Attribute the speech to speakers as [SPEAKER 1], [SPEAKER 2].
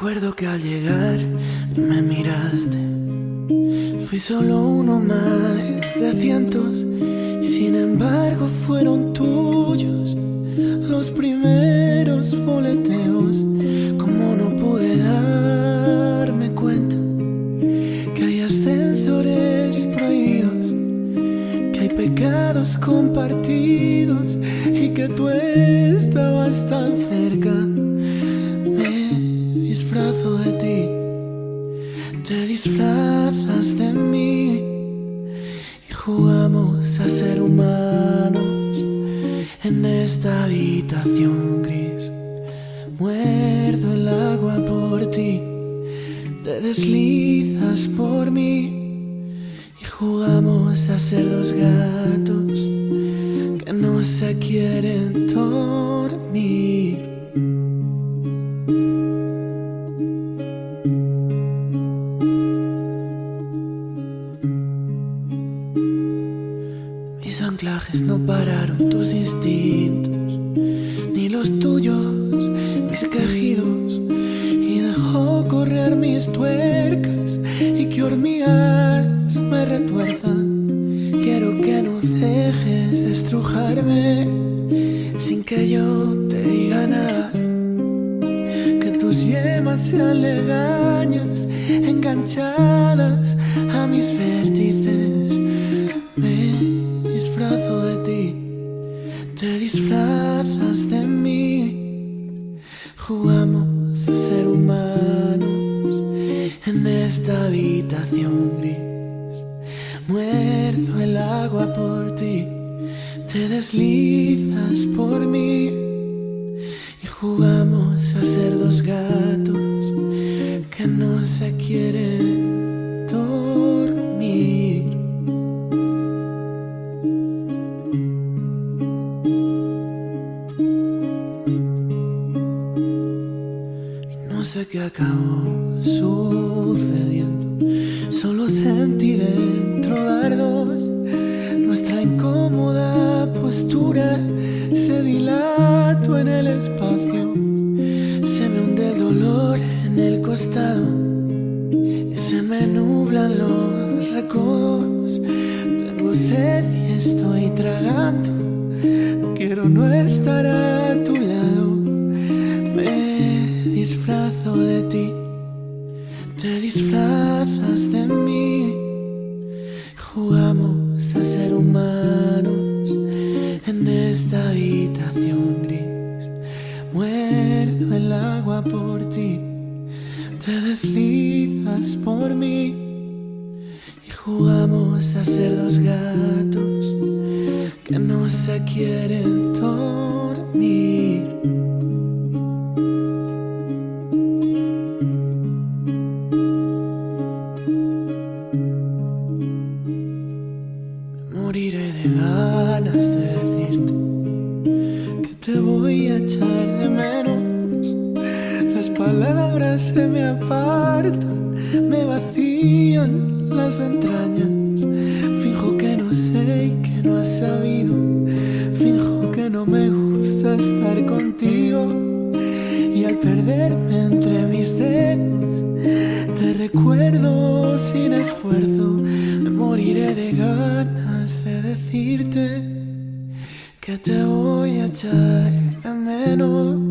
[SPEAKER 1] Recuerdo que al llegar me miraste. Fui solo uno más de cientos y sin embargo fueron tuyos los primeros boleteos. Como no pude darme cuenta que hay ascensores prohibidos, que hay pecados compartidos y que tú estabas tan cerca. Disfrazas de mí y jugamos a ser humanos en esta habitación gris. Muerdo el agua por ti, te deslizas por mí y jugamos a ser dos gatos que no se quieren dormir. No pararon tus instintos, ni los tuyos, mis quejidos, y dejó correr mis tuercas y que hormigas me retuerzan. Quiero que no dejes de estrujarme sin que yo te diga nada. Que tus yemas sean legañas enganchadas a mis vértices. De ti, te disfrazas de mí. Jugamos a ser humanos en esta habitación gris. Muerdo el agua por ti, te deslizas por mí. Y jugamos a ser dos gatos que no se quieren sé qué acabó sucediendo. Solo sentí dentro dardos. Nuestra incómoda postura se dilató en el espacio. Se me hunde el dolor en el costado. Y se me nublan los recodos. Tengo sed y estoy tragando. Quiero no estar a tu lado. De ti, te disfrazas de mí. Jugamos a ser humanos en esta habitación gris. Muerdo el agua por ti, te deslizas por mí. Y jugamos a ser dos gatos que no se quieren dormir. Moriré de ganas de decirte que te voy a echar de menos. Las palabras se me apartan, me vacían las entrañas. Fijo que no sé y que no has sabido. Fijo que no me gusta estar contigo. Y al perderme entre mis dedos, te recuerdo sin esfuerzo. Moriré de ganas decirte que te voy a echar de menos.